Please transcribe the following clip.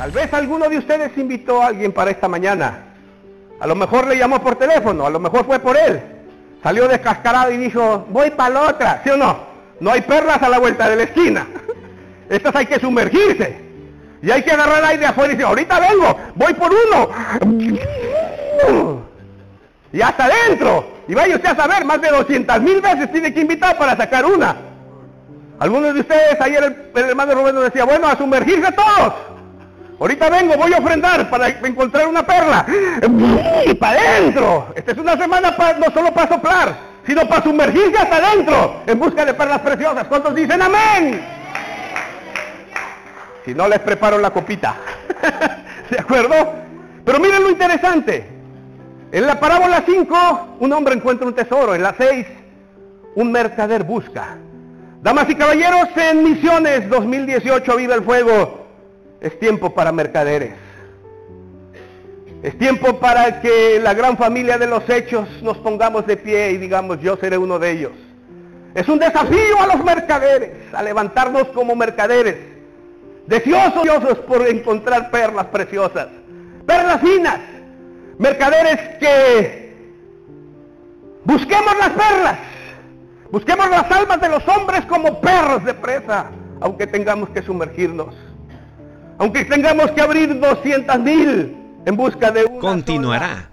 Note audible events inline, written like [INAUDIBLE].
Tal vez alguno de ustedes invitó a alguien para esta mañana. A lo mejor le llamó por teléfono, a lo mejor fue por él. Salió descascarado y dijo, voy para la otra, ¿sí o no? No hay perlas a la vuelta de la esquina. [LAUGHS] Estas hay que sumergirse. Y hay que agarrar aire afuera y decir, ahorita vengo, voy por uno. [LAUGHS] Y hasta adentro. Y vaya usted a saber, más de 200 mil veces tiene que invitar para sacar una. Algunos de ustedes, ayer el, el hermano Rubén decía, bueno, a sumergirse todos. Ahorita vengo, voy a ofrendar para encontrar una perla. Y para adentro. Esta es una semana no solo para soplar, sino para sumergirse hasta adentro en busca de perlas preciosas. ¿Cuántos dicen amén? Si no, les preparo la copita. [LAUGHS] ¿De acuerdo? Pero miren lo interesante. En la parábola 5, un hombre encuentra un tesoro. En la 6, un mercader busca. Damas y caballeros, en Misiones 2018, Viva el Fuego, es tiempo para mercaderes. Es tiempo para que la gran familia de los hechos nos pongamos de pie y digamos, yo seré uno de ellos. Es un desafío a los mercaderes, a levantarnos como mercaderes, deseosos por encontrar perlas preciosas, perlas finas, mercaderes que busquemos las perlas, busquemos las almas de los hombres como perros de presa, aunque tengamos que sumergirnos, aunque tengamos que abrir 200 mil en busca de una Continuará. sola